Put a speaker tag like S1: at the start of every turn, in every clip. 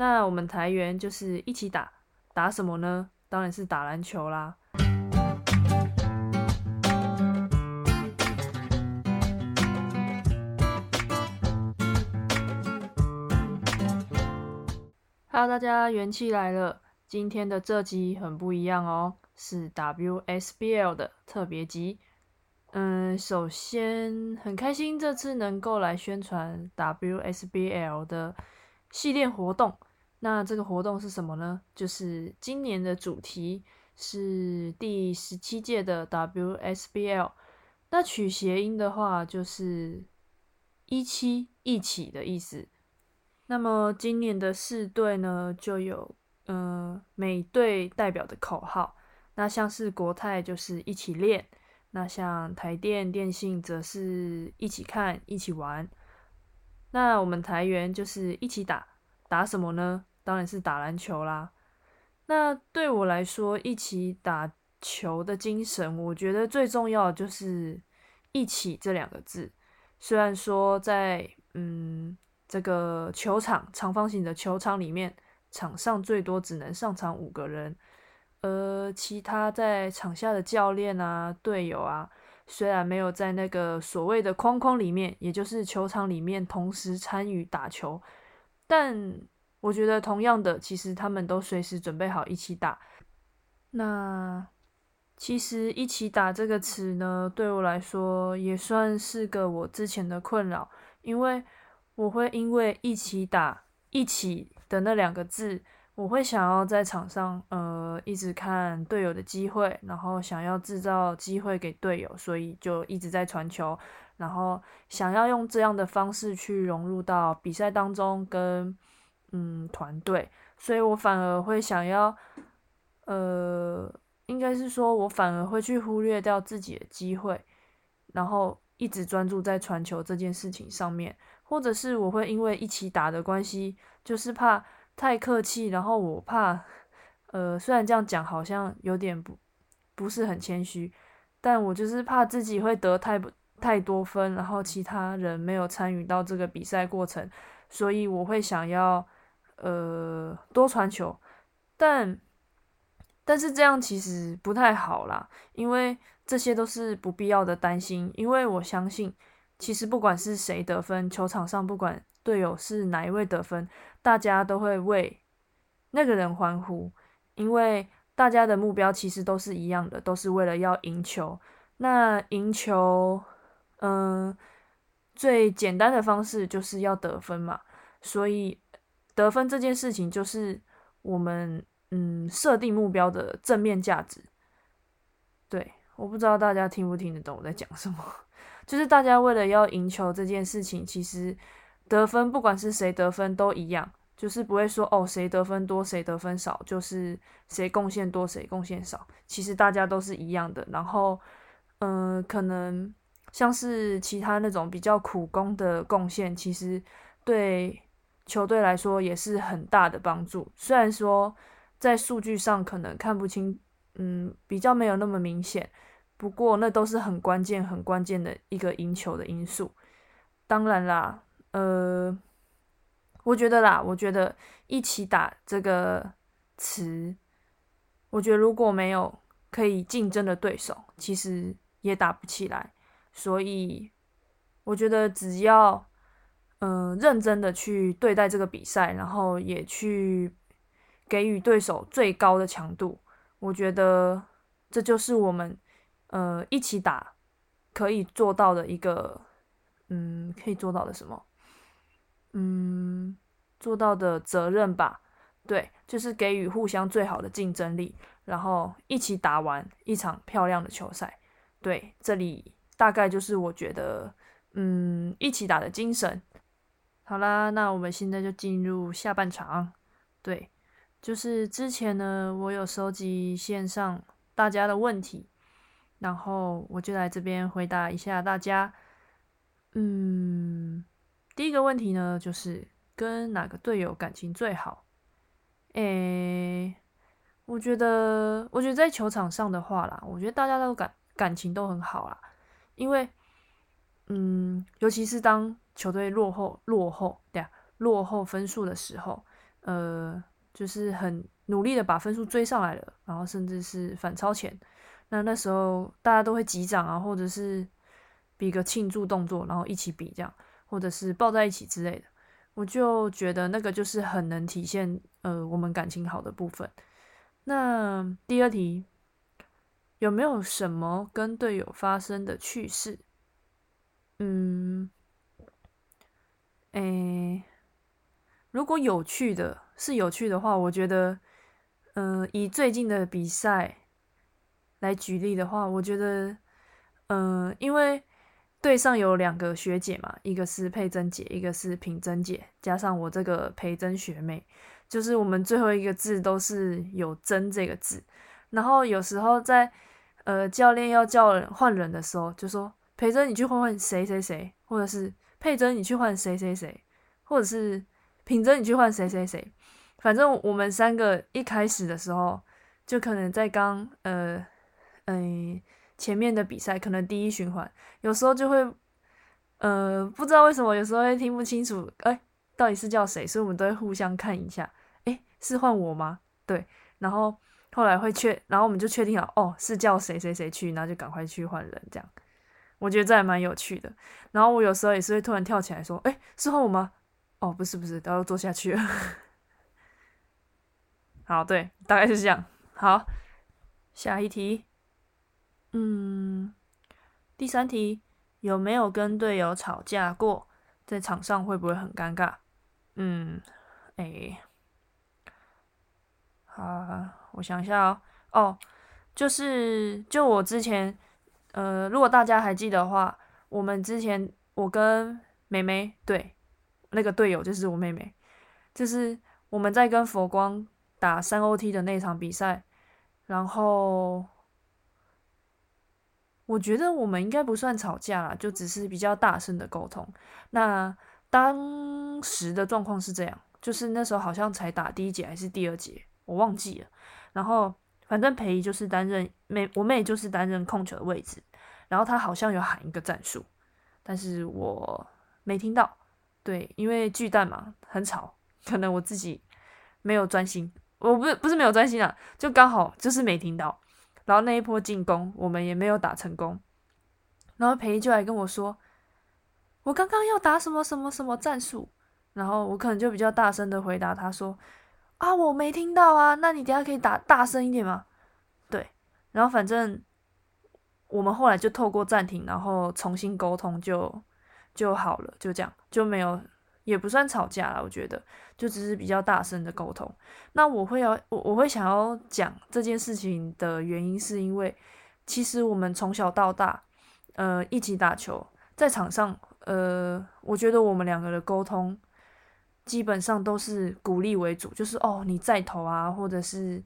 S1: 那我们台员就是一起打，打什么呢？当然是打篮球啦。Hello，大家元气来了。今天的这集很不一样哦，是 WSBL 的特别集。嗯，首先很开心这次能够来宣传 WSBL 的系列活动。那这个活动是什么呢？就是今年的主题是第十七届的 WSBL。那取谐音的话，就是一七一起的意思。那么今年的四队呢，就有嗯每队代表的口号。那像是国泰就是一起练，那像台电电信则是一起看一起玩。那我们台员就是一起打，打什么呢？当然是打篮球啦。那对我来说，一起打球的精神，我觉得最重要的就是一起这两个字。虽然说在嗯。这个球场长方形的球场里面，场上最多只能上场五个人，而其他在场下的教练啊、队友啊，虽然没有在那个所谓的框框里面，也就是球场里面同时参与打球，但我觉得同样的，其实他们都随时准备好一起打。那其实“一起打”这个词呢，对我来说也算是个我之前的困扰，因为。我会因为一起打一起的那两个字，我会想要在场上呃一直看队友的机会，然后想要制造机会给队友，所以就一直在传球，然后想要用这样的方式去融入到比赛当中跟嗯团队，所以我反而会想要呃应该是说我反而会去忽略掉自己的机会，然后一直专注在传球这件事情上面。或者是我会因为一起打的关系，就是怕太客气，然后我怕，呃，虽然这样讲好像有点不不是很谦虚，但我就是怕自己会得太太多分，然后其他人没有参与到这个比赛过程，所以我会想要呃多传球，但但是这样其实不太好啦，因为这些都是不必要的担心，因为我相信。其实不管是谁得分，球场上不管队友是哪一位得分，大家都会为那个人欢呼，因为大家的目标其实都是一样的，都是为了要赢球。那赢球，嗯，最简单的方式就是要得分嘛。所以得分这件事情就是我们嗯设定目标的正面价值。对，我不知道大家听不听得懂我在讲什么。就是大家为了要赢球这件事情，其实得分不管是谁得分都一样，就是不会说哦谁得分多谁得分少，就是谁贡献多谁贡献少，其实大家都是一样的。然后，嗯，可能像是其他那种比较苦工的贡献，其实对球队来说也是很大的帮助。虽然说在数据上可能看不清，嗯，比较没有那么明显。不过那都是很关键、很关键的一个赢球的因素。当然啦，呃，我觉得啦，我觉得一起打这个词，我觉得如果没有可以竞争的对手，其实也打不起来。所以我觉得只要嗯认真的去对待这个比赛，然后也去给予对手最高的强度，我觉得这就是我们。呃，一起打可以做到的一个，嗯，可以做到的什么？嗯，做到的责任吧。对，就是给予互相最好的竞争力，然后一起打完一场漂亮的球赛。对，这里大概就是我觉得，嗯，一起打的精神。好啦，那我们现在就进入下半场。对，就是之前呢，我有收集线上大家的问题。然后我就来这边回答一下大家。嗯，第一个问题呢，就是跟哪个队友感情最好？诶，我觉得，我觉得在球场上的话啦，我觉得大家都感感情都很好啦。因为，嗯，尤其是当球队落后、落后对啊，落后分数的时候，呃，就是很努力的把分数追上来了，然后甚至是反超前。那那时候大家都会击掌啊，或者是比个庆祝动作，然后一起比这样，或者是抱在一起之类的。我就觉得那个就是很能体现呃我们感情好的部分。那第二题有没有什么跟队友发生的趣事？嗯，诶，如果有趣的是有趣的话，我觉得，嗯，以最近的比赛来举例的话，我觉得，嗯，因为队上有两个学姐嘛，一个是佩珍姐，一个是品珍姐，加上我这个培珍学妹，就是我们最后一个字都是有“珍”这个字，然后有时候在呃教练要叫人换人的时候，就说。培珍，你去换换谁谁谁，或者是佩珍，你去换谁谁谁，或者是品珍，你去换谁谁谁。反正我们三个一开始的时候，就可能在刚呃嗯前面的比赛，可能第一循环，有时候就会呃不知道为什么，有时候会听不清楚，哎，到底是叫谁？所以我们都会互相看一下，哎，是换我吗？对，然后后来会确，然后我们就确定了，哦，是叫谁谁谁去，然后就赶快去换人，这样。我觉得这还蛮有趣的，然后我有时候也是会突然跳起来说：“哎，是换我吗？”哦，不是不是，然后坐下去了。好，对，大概是这样。好，下一题。嗯，第三题，有没有跟队友吵架过？在场上会不会很尴尬？嗯，哎，好，我想一下哦。哦，就是就我之前。呃，如果大家还记得的话，我们之前我跟妹妹对那个队友就是我妹妹，就是我们在跟佛光打三 OT 的那场比赛，然后我觉得我们应该不算吵架啦，就只是比较大声的沟通。那当时的状况是这样，就是那时候好像才打第一节还是第二节，我忘记了。然后。反正裴仪就是担任妹，我妹就是担任控球的位置，然后他好像有喊一个战术，但是我没听到。对，因为巨蛋嘛，很吵，可能我自己没有专心，我不是不是没有专心啊，就刚好就是没听到。然后那一波进攻，我们也没有打成功。然后裴仪就来跟我说，我刚刚要打什么什么什么战术，然后我可能就比较大声的回答他说。啊，我没听到啊，那你等下可以打大声一点吗？对，然后反正我们后来就透过暂停，然后重新沟通就就好了，就这样就没有，也不算吵架了，我觉得就只是比较大声的沟通。那我会要我我会想要讲这件事情的原因，是因为其实我们从小到大，呃，一起打球，在场上，呃，我觉得我们两个的沟通。基本上都是鼓励为主，就是哦，你再投啊，或者是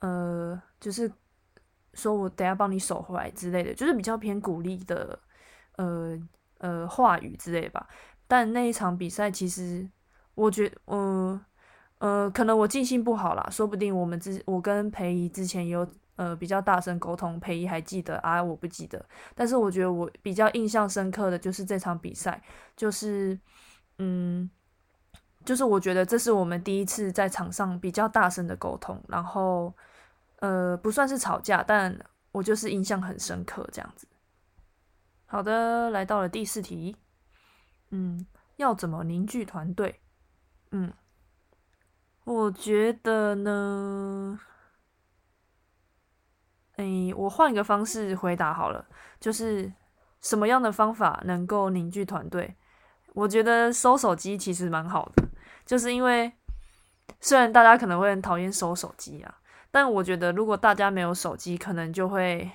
S1: 呃，就是说我等下帮你守回来之类的，就是比较偏鼓励的呃呃话语之类吧。但那一场比赛，其实我觉嗯呃，可能我记性不好啦，说不定我们之我跟裴仪之前有呃比较大声沟通，裴仪还记得啊，我不记得。但是我觉得我比较印象深刻的就是这场比赛，就是嗯。就是我觉得这是我们第一次在场上比较大声的沟通，然后呃不算是吵架，但我就是印象很深刻这样子。好的，来到了第四题，嗯，要怎么凝聚团队？嗯，我觉得呢，哎，我换一个方式回答好了，就是什么样的方法能够凝聚团队？我觉得收手机其实蛮好的。就是因为，虽然大家可能会很讨厌收手机啊，但我觉得如果大家没有手机，可能就会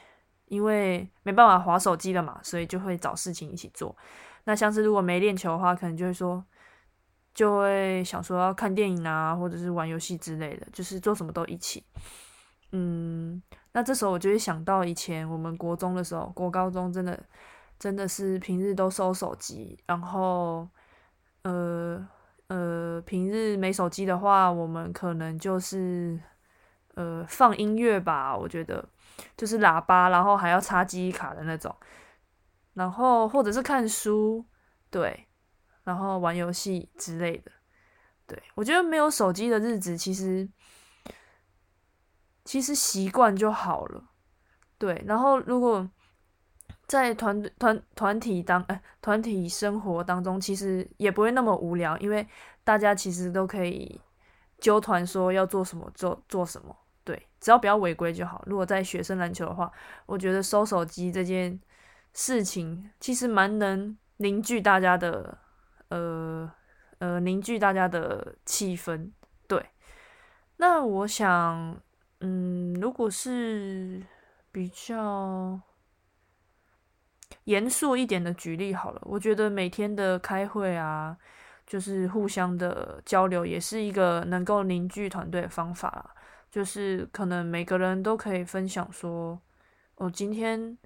S1: 因为没办法划手机了嘛，所以就会找事情一起做。那像是如果没练球的话，可能就会说，就会想说要看电影啊，或者是玩游戏之类的，就是做什么都一起。嗯，那这时候我就会想到以前我们国中的时候，国高中真的真的是平日都收手机，然后呃。呃，平日没手机的话，我们可能就是呃放音乐吧。我觉得就是喇叭，然后还要插记忆卡的那种，然后或者是看书，对，然后玩游戏之类的，对我觉得没有手机的日子，其实其实习惯就好了。对，然后如果在团团团体当哎团体生活当中，其实也不会那么无聊，因为大家其实都可以纠团说要做什么做做什么。对，只要不要违规就好。如果在学生篮球的话，我觉得收手机这件事情其实蛮能凝聚大家的，呃呃，凝聚大家的气氛。对，那我想，嗯，如果是比较严肃一点的举例好了，我觉得每天的开会啊，就是互相的交流，也是一个能够凝聚团队的方法。就是可能每个人都可以分享说，哦，今天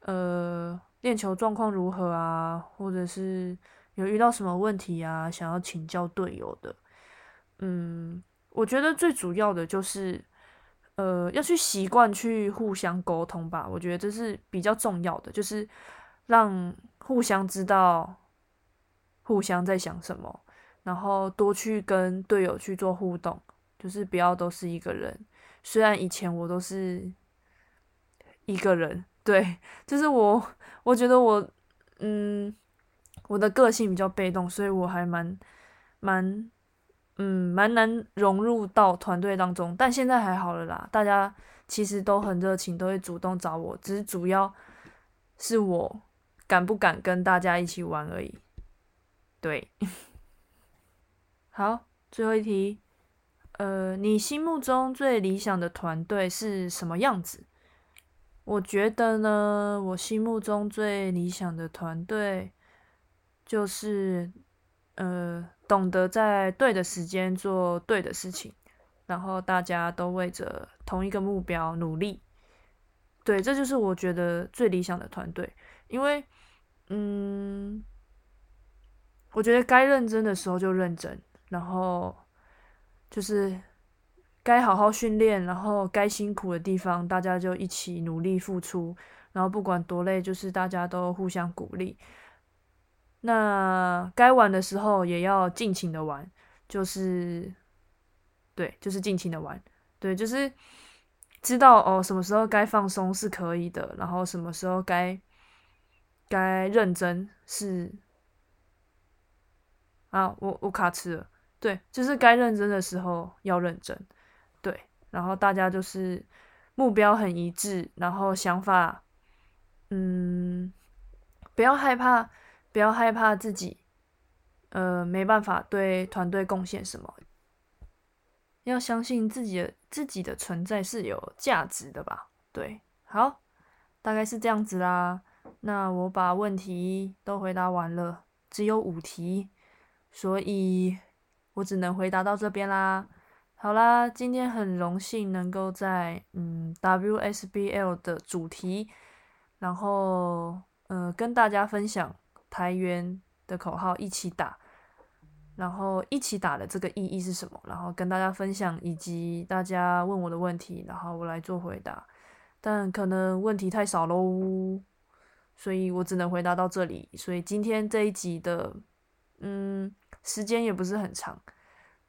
S1: 呃练球状况如何啊，或者是有遇到什么问题啊，想要请教队友的。嗯，我觉得最主要的就是呃要去习惯去互相沟通吧，我觉得这是比较重要的，就是让互相知道互相在想什么，然后多去跟队友去做互动。就是不要都是一个人，虽然以前我都是一个人，对，就是我，我觉得我，嗯，我的个性比较被动，所以我还蛮蛮，嗯，蛮难融入到团队当中。但现在还好了啦，大家其实都很热情，都会主动找我，只是主要是我敢不敢跟大家一起玩而已。对，好，最后一题。呃，你心目中最理想的团队是什么样子？我觉得呢，我心目中最理想的团队就是，呃，懂得在对的时间做对的事情，然后大家都为着同一个目标努力。对，这就是我觉得最理想的团队。因为，嗯，我觉得该认真的时候就认真，然后。就是该好好训练，然后该辛苦的地方，大家就一起努力付出，然后不管多累，就是大家都互相鼓励。那该玩的时候也要尽情的玩，就是对，就是尽情的玩，对，就是知道哦，什么时候该放松是可以的，然后什么时候该该认真是啊，我我卡词了。对，就是该认真的时候要认真，对，然后大家就是目标很一致，然后想法，嗯，不要害怕，不要害怕自己，呃，没办法对团队贡献什么，要相信自己的自己的存在是有价值的吧？对，好，大概是这样子啦。那我把问题都回答完了，只有五题，所以。我只能回答到这边啦。好啦，今天很荣幸能够在嗯 WSBL 的主题，然后呃跟大家分享台元的口号一起打，然后一起打的这个意义是什么？然后跟大家分享，以及大家问我的问题，然后我来做回答。但可能问题太少喽，所以我只能回答到这里。所以今天这一集的嗯。时间也不是很长，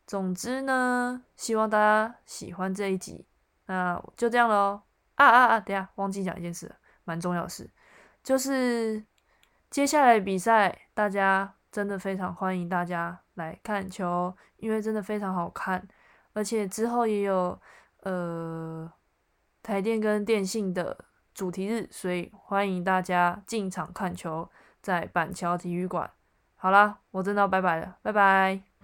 S1: 总之呢，希望大家喜欢这一集，那就这样喽。啊啊啊！等下忘记讲一件事，蛮重要的事，就是接下来比赛，大家真的非常欢迎大家来看球，因为真的非常好看，而且之后也有呃台电跟电信的主题日，所以欢迎大家进场看球，在板桥体育馆。好啦，我真的要拜拜了，拜拜。